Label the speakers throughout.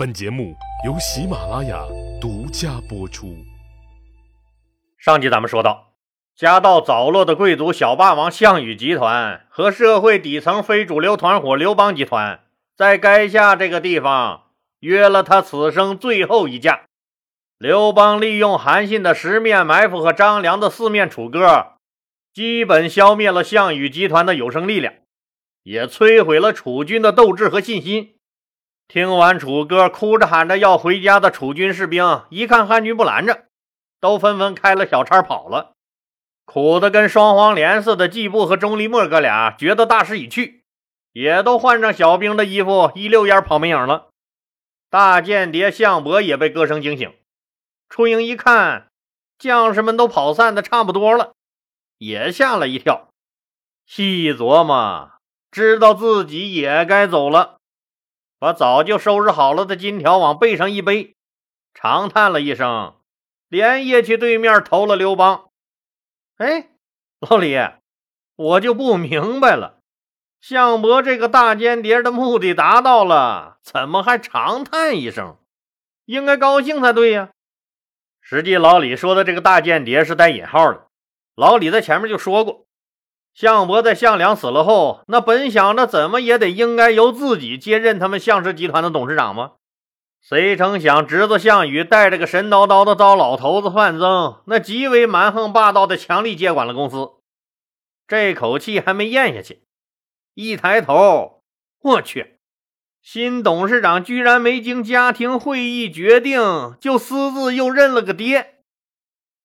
Speaker 1: 本节目由喜马拉雅独家播出。
Speaker 2: 上集咱们说到，家道早落的贵族小霸王项羽集团和社会底层非主流团伙刘邦集团，在垓下这个地方约了他此生最后一架。刘邦利用韩信的十面埋伏和张良的四面楚歌，基本消灭了项羽集团的有生力量，也摧毁了楚军的斗志和信心。听完楚歌，哭着喊着要回家的楚军士兵，一看汉军不拦着，都纷纷开了小差跑了。苦的跟双黄连似的季布和钟离莫哥俩觉得大势已去，也都换上小兵的衣服，一溜烟跑没影了。大间谍项伯也被歌声惊醒，出营一看，将士们都跑散的差不多了，也吓了一跳，细琢磨，知道自己也该走了。把早就收拾好了的金条往背上一背，长叹了一声，连夜去对面投了刘邦。哎，老李，我就不明白了，项伯这个大间谍的目的达到了，怎么还长叹一声？应该高兴才对呀。实际老李说的这个大间谍是带引号的，老李在前面就说过。项伯在项梁死了后，那本想着怎么也得应该由自己接任他们项氏集团的董事长吗？谁成想侄子项羽带着个神叨叨的糟老头子范增，那极为蛮横霸道的强力接管了公司。这口气还没咽下去，一抬头，我去，新董事长居然没经家庭会议决定，就私自又认了个爹。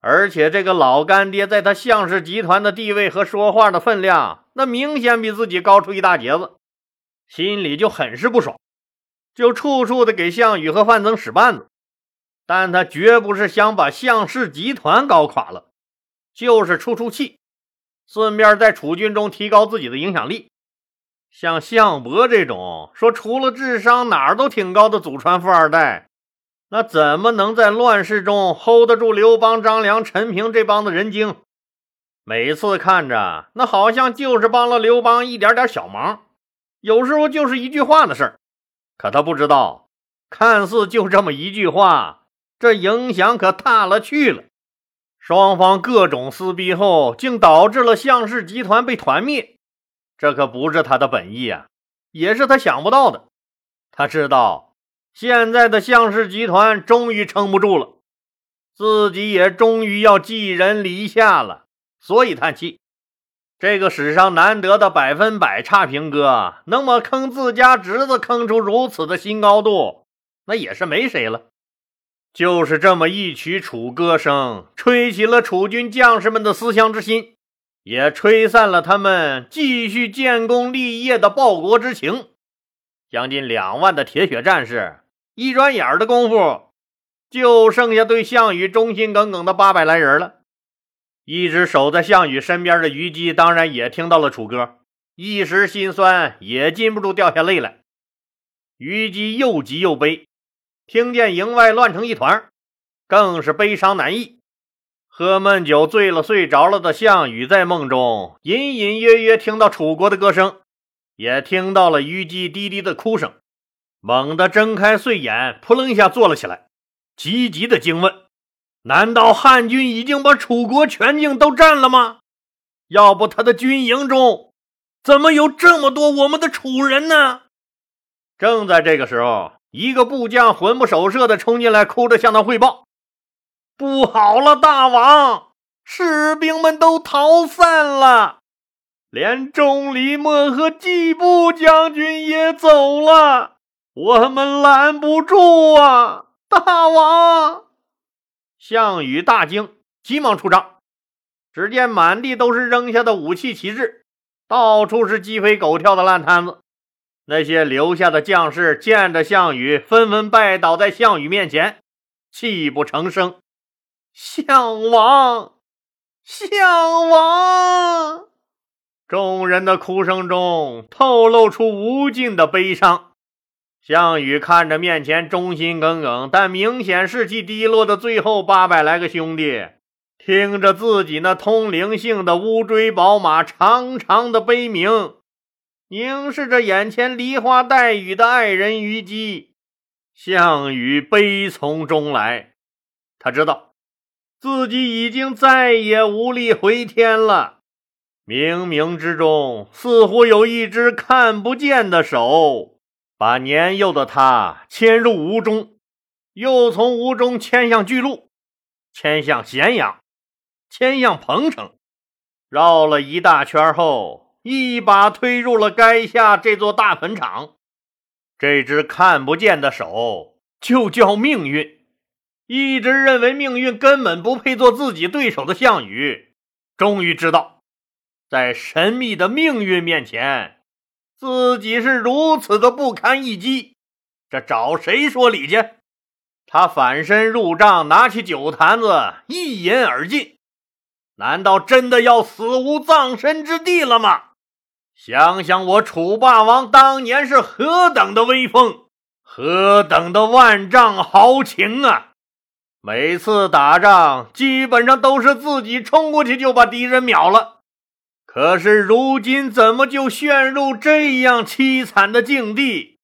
Speaker 2: 而且这个老干爹在他项氏集团的地位和说话的分量，那明显比自己高出一大截子，心里就很是不爽，就处处的给项羽和范增使绊子。但他绝不是想把项氏集团搞垮了，就是出出气，顺便在楚军中提高自己的影响力。像项伯这种说除了智商哪儿都挺高的祖传富二代。那怎么能在乱世中 hold 得住刘邦、张良、陈平这帮子人精？每次看着那好像就是帮了刘邦一点点小忙，有时候就是一句话的事儿。可他不知道，看似就这么一句话，这影响可大了去了。双方各种撕逼后，竟导致了项氏集团被团灭。这可不是他的本意啊，也是他想不到的。他知道。现在的项氏集团终于撑不住了，自己也终于要寄人篱下了，所以叹气。这个史上难得的百分百差评哥，能把坑自家侄子坑出如此的新高度，那也是没谁了。就是这么一曲楚歌声，吹起了楚军将士们的思乡之心，也吹散了他们继续建功立业的报国之情。将近两万的铁血战士。一转眼的功夫，就剩下对项羽忠心耿耿的八百来人了。一直守在项羽身边的虞姬，当然也听到了楚歌，一时心酸，也禁不住掉下泪来。虞姬又急又悲，听见营外乱成一团，更是悲伤难抑。喝闷酒醉了，睡着了的项羽，在梦中隐隐约约听到楚国的歌声，也听到了虞姬低低的哭声。猛地睁开睡眼，扑棱一下坐了起来，急急的惊问：“难道汉军已经把楚国全境都占了吗？要不他的军营中怎么有这么多我们的楚人呢？”正在这个时候，一个部将魂不守舍的冲进来，哭着向他汇报：“不好了，大王，士兵们都逃散了，连钟离墨和季布将军也走了。”我们拦不住啊！大王，项羽大惊，急忙出帐。只见满地都是扔下的武器旗帜，到处是鸡飞狗跳的烂摊子。那些留下的将士见着项羽，纷纷拜倒在项羽面前，泣不成声。项王，项王！众人的哭声中透露出无尽的悲伤。项羽看着面前忠心耿耿但明显士气低落的最后八百来个兄弟，听着自己那通灵性的乌骓宝马长长的悲鸣，凝视着眼前梨花带雨的爱人虞姬，项羽悲从中来，他知道自己已经再也无力回天了。冥冥之中，似乎有一只看不见的手，把年幼的他牵入吴中，又从吴中牵向巨鹿，牵向咸阳，牵向彭城，绕了一大圈后，一把推入了垓下这座大坟场。这只看不见的手就叫命运。一直认为命运根本不配做自己对手的项羽，终于知道，在神秘的命运面前，自己是如此的不堪一击。这找谁说理去？他反身入帐，拿起酒坛子，一饮而尽。难道真的要死无葬身之地了吗？想想我楚霸王当年是何等的威风，何等的万丈豪情啊！每次打仗基本上都是自己冲过去就把敌人秒了。可是如今怎么就陷入这样凄惨的境地？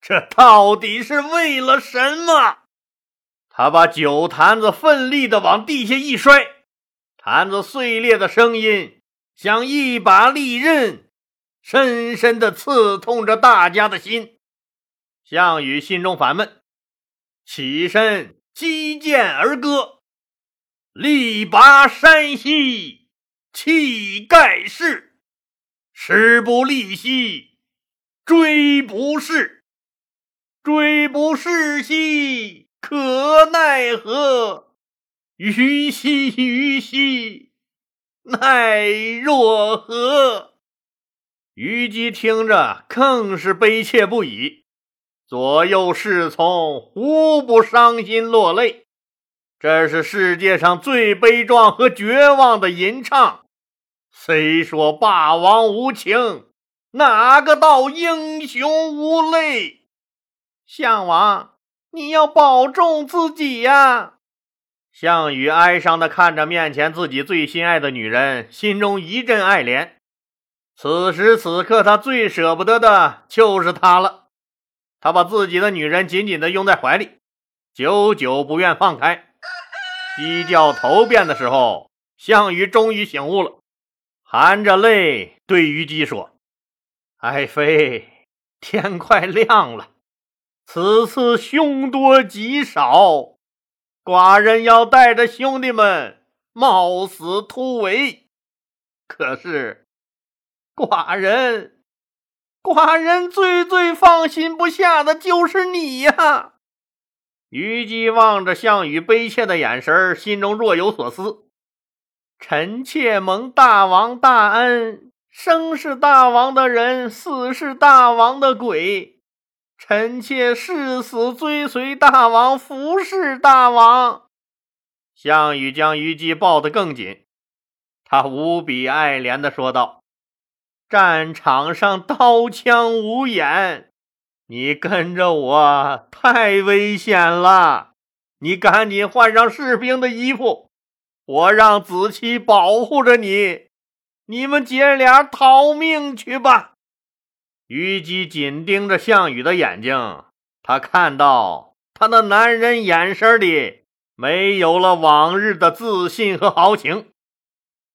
Speaker 2: 这到底是为了什么？他把酒坛子奋力的往地下一摔，坛子碎裂的声音像一把利刃。深深的刺痛着大家的心，项羽心中烦闷，起身击剑而歌：“力拔山兮气盖世，时不利兮骓不逝，骓不逝兮可奈何？虞兮虞兮奈若何？”虞姬听着更是悲切不已，左右侍从无不伤心落泪。这是世界上最悲壮和绝望的吟唱。虽说霸王无情，哪个道英雄无泪？项王，你要保重自己呀！项羽哀伤地看着面前自己最心爱的女人，心中一阵爱怜。此时此刻，他最舍不得的就是她了。他把自己的女人紧紧地拥在怀里，久久不愿放开。鸡叫头遍的时候，项羽终于醒悟了，含着泪对虞姬说：“爱妃，天快亮了，此次凶多吉少，寡人要带着兄弟们冒死突围。可是……”寡人，寡人最最放心不下的就是你呀！虞姬望着项羽悲切的眼神，心中若有所思。臣妾蒙大王大恩，生是大王的人，死是大王的鬼。臣妾誓死追随大王，服侍大王。项羽将虞姬抱得更紧，他无比爱怜的说道。战场上刀枪无眼，你跟着我太危险了。你赶紧换上士兵的衣服，我让子期保护着你。你们姐俩逃命去吧。虞姬紧盯着项羽的眼睛，他看到他那男人眼神里没有了往日的自信和豪情。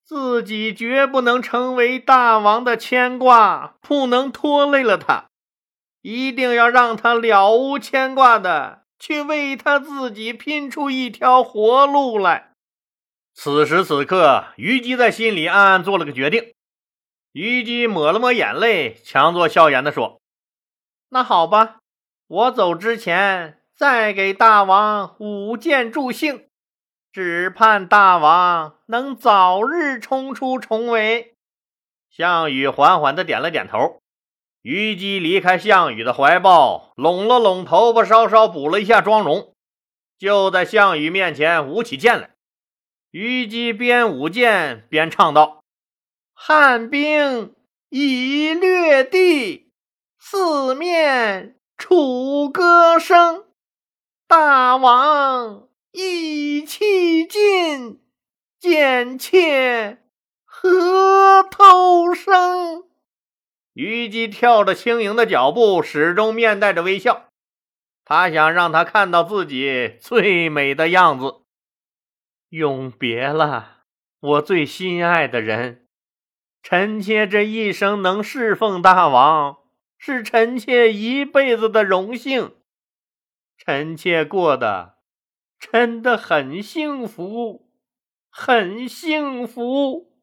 Speaker 2: 自己绝不能成为大王的牵挂，不能拖累了他，一定要让他了无牵挂的去为他自己拼出一条活路来。此时此刻，虞姬在心里暗暗做了个决定。虞姬抹了抹眼泪，强作笑颜地说：“那好吧，我走之前再给大王舞剑助兴。”只盼大王能早日冲出重围。项羽缓缓地点了点头。虞姬离开项羽的怀抱，拢了拢头发，稍稍补了一下妆容，就在项羽面前舞起剑来。虞姬边舞剑边唱道：“汉兵已掠地，四面楚歌声。大王。”意气尽，贱妾何偷生？虞姬跳着轻盈的脚步，始终面带着微笑。他想让他看到自己最美的样子。永别了，我最心爱的人。臣妾这一生能侍奉大王，是臣妾一辈子的荣幸。臣妾过得真的很幸福，很幸福。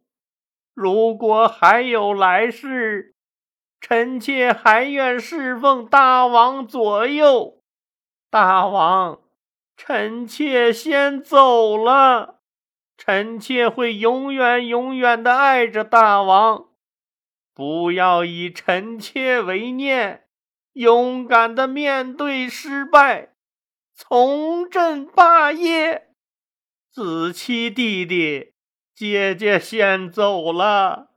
Speaker 2: 如果还有来世，臣妾还愿侍奉大王左右。大王，臣妾先走了。臣妾会永远永远的爱着大王。不要以臣妾为念，勇敢的面对失败，重振霸业。子期弟弟，姐姐先走了，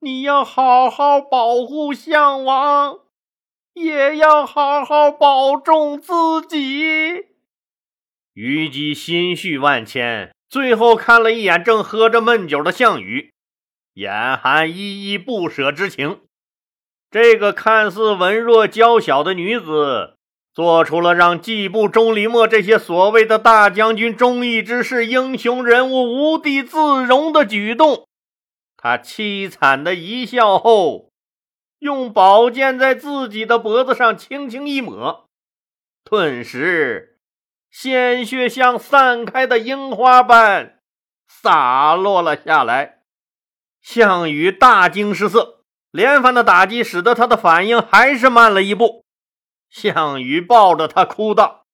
Speaker 2: 你要好好保护项王。也要好好保重自己。虞姬心绪万千，最后看了一眼正喝着闷酒的项羽，眼含依依不舍之情。这个看似文弱娇小的女子，做出了让季布、钟离墨这些所谓的大将军、忠义之士、英雄人物无地自容的举动。她凄惨的一笑后。用宝剑在自己的脖子上轻轻一抹，顿时鲜血像散开的樱花般洒落了下来。项羽大惊失色，连番的打击使得他的反应还是慢了一步。项羽抱着他哭道：“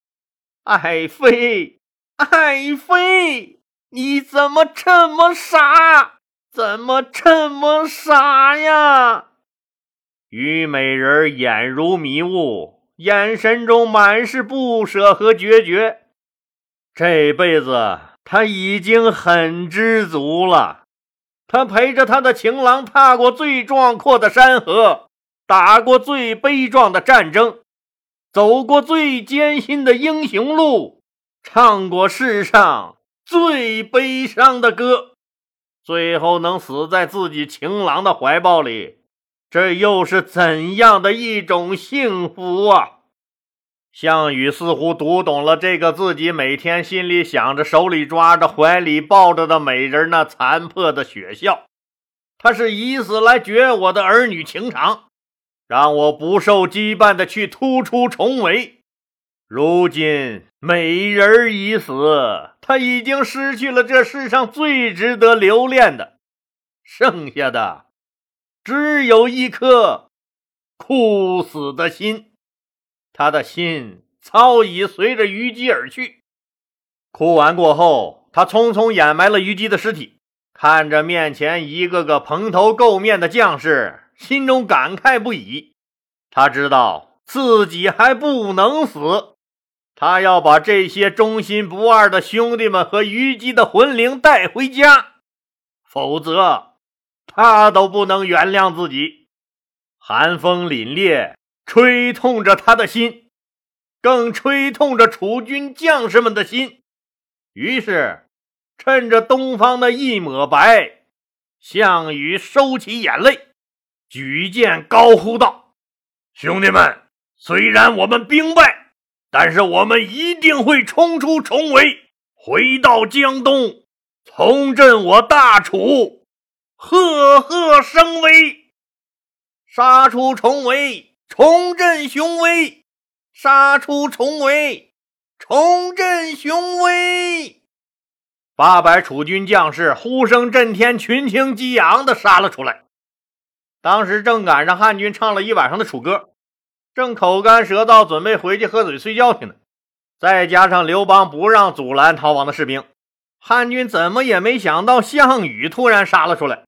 Speaker 2: 爱妃，爱妃，你怎么这么傻？怎么这么傻呀？”虞美人眼如迷雾，眼神中满是不舍和决绝。这辈子他已经很知足了。他陪着他的情郎踏过最壮阔的山河，打过最悲壮的战争，走过最艰辛的英雄路，唱过世上最悲伤的歌，最后能死在自己情郎的怀抱里。这又是怎样的一种幸福啊！项羽似乎读懂了这个自己每天心里想着、手里抓着、怀里抱着的美人那残破的血笑。他是以死来绝我的儿女情长，让我不受羁绊的去突出重围。如今美人已死，他已经失去了这世上最值得留恋的，剩下的。只有一颗枯死的心，他的心早已随着虞姬而去。哭完过后，他匆匆掩埋了虞姬的尸体，看着面前一个个蓬头垢面的将士，心中感慨不已。他知道自己还不能死，他要把这些忠心不二的兄弟们和虞姬的魂灵带回家，否则。他都不能原谅自己，寒风凛冽，吹痛着他的心，更吹痛着楚军将士们的心。于是，趁着东方的一抹白，项羽收起眼泪，举剑高呼道：“兄弟们，虽然我们兵败，但是我们一定会冲出重围，回到江东，重振我大楚。”赫赫声威，杀出重围，重振雄威；杀出重围，重振雄威。八百楚军将士呼声震天，群情激昂的杀了出来。当时正赶上汉军唱了一晚上的楚歌，正口干舌燥，准备回去喝水睡觉去呢。再加上刘邦不让阻拦逃亡的士兵，汉军怎么也没想到项羽突然杀了出来。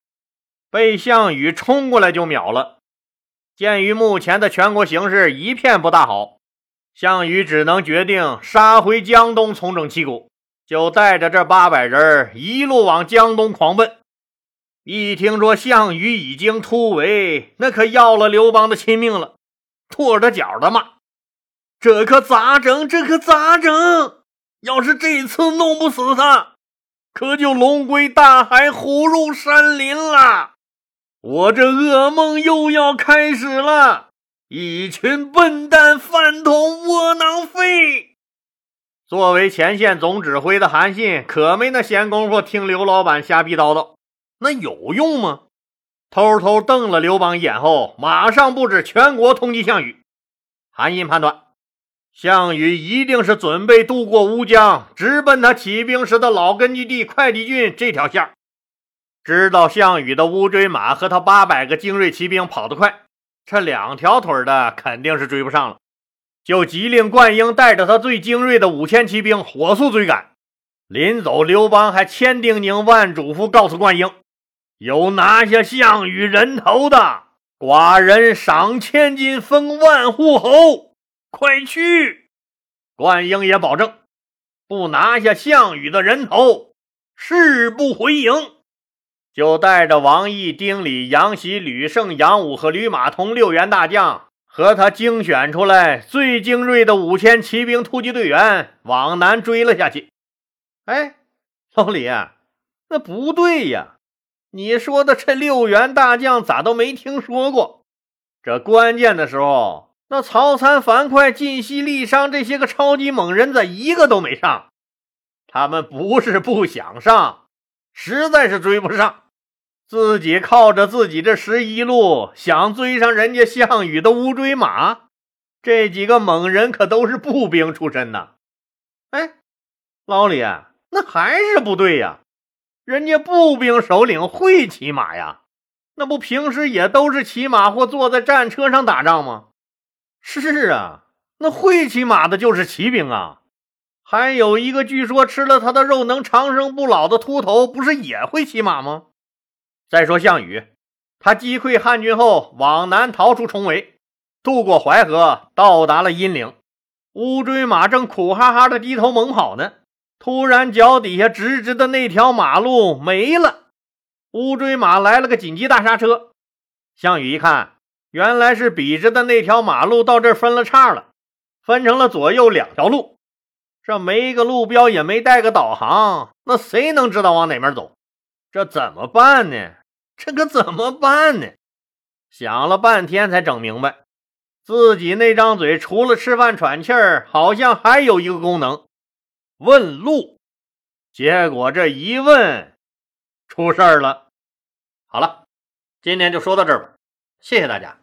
Speaker 2: 被项羽冲过来就秒了。鉴于目前的全国形势一片不大好，项羽只能决定杀回江东重整旗鼓，就带着这八百人一路往江东狂奔。一听说项羽已经突围，那可要了刘邦的亲命了，跺着脚的骂：“这可咋整？这可咋整？要是这次弄不死他，可就龙归大海，虎入山林了。”我这噩梦又要开始了，一群笨蛋、饭桶、窝囊废！作为前线总指挥的韩信，可没那闲工夫听刘老板瞎逼叨叨。那有用吗？偷偷瞪了刘邦一眼后，马上布置全国通缉项羽。韩信判断，项羽一定是准备渡过乌江，直奔他起兵时的老根据地会稽郡这条线儿。知道项羽的乌骓马和他八百个精锐骑兵跑得快，这两条腿的肯定是追不上了，就急令灌婴带着他最精锐的五千骑兵火速追赶。临走，刘邦还千叮咛万嘱咐，告诉灌婴：“有拿下项羽人头的，寡人赏千金，封万户侯。快去！”灌婴也保证，不拿下项羽的人头，誓不回营。就带着王毅、丁礼、杨喜、吕胜、杨武和吕马童六员大将，和他精选出来最精锐的五千骑兵突击队员往南追了下去。哎，老李，那不对呀！你说的这六员大将咋都没听说过？这关键的时候，那曹参、樊哙、晋西、郦商这些个超级猛人咋一个都没上？他们不是不想上，实在是追不上。自己靠着自己这十一路想追上人家项羽的乌骓马，这几个猛人可都是步兵出身呐！哎，老李，那还是不对呀！人家步兵首领会骑马呀，那不平时也都是骑马或坐在战车上打仗吗？是啊，那会骑马的就是骑兵啊！还有一个据说吃了他的肉能长生不老的秃头，不是也会骑马吗？再说项羽，他击溃汉军后，往南逃出重围，渡过淮河，到达了阴陵。乌骓马正苦哈哈的低头猛跑呢，突然脚底下直直的那条马路没了。乌骓马来了个紧急大刹车，项羽一看，原来是笔直的那条马路到这分了叉了，分成了左右两条路。这没个路标，也没带个导航，那谁能知道往哪面走？这怎么办呢？这可怎么办呢？想了半天才整明白，自己那张嘴除了吃饭喘气儿，好像还有一个功能——问路。结果这一问，出事儿了。好了，今天就说到这儿吧，谢谢大家。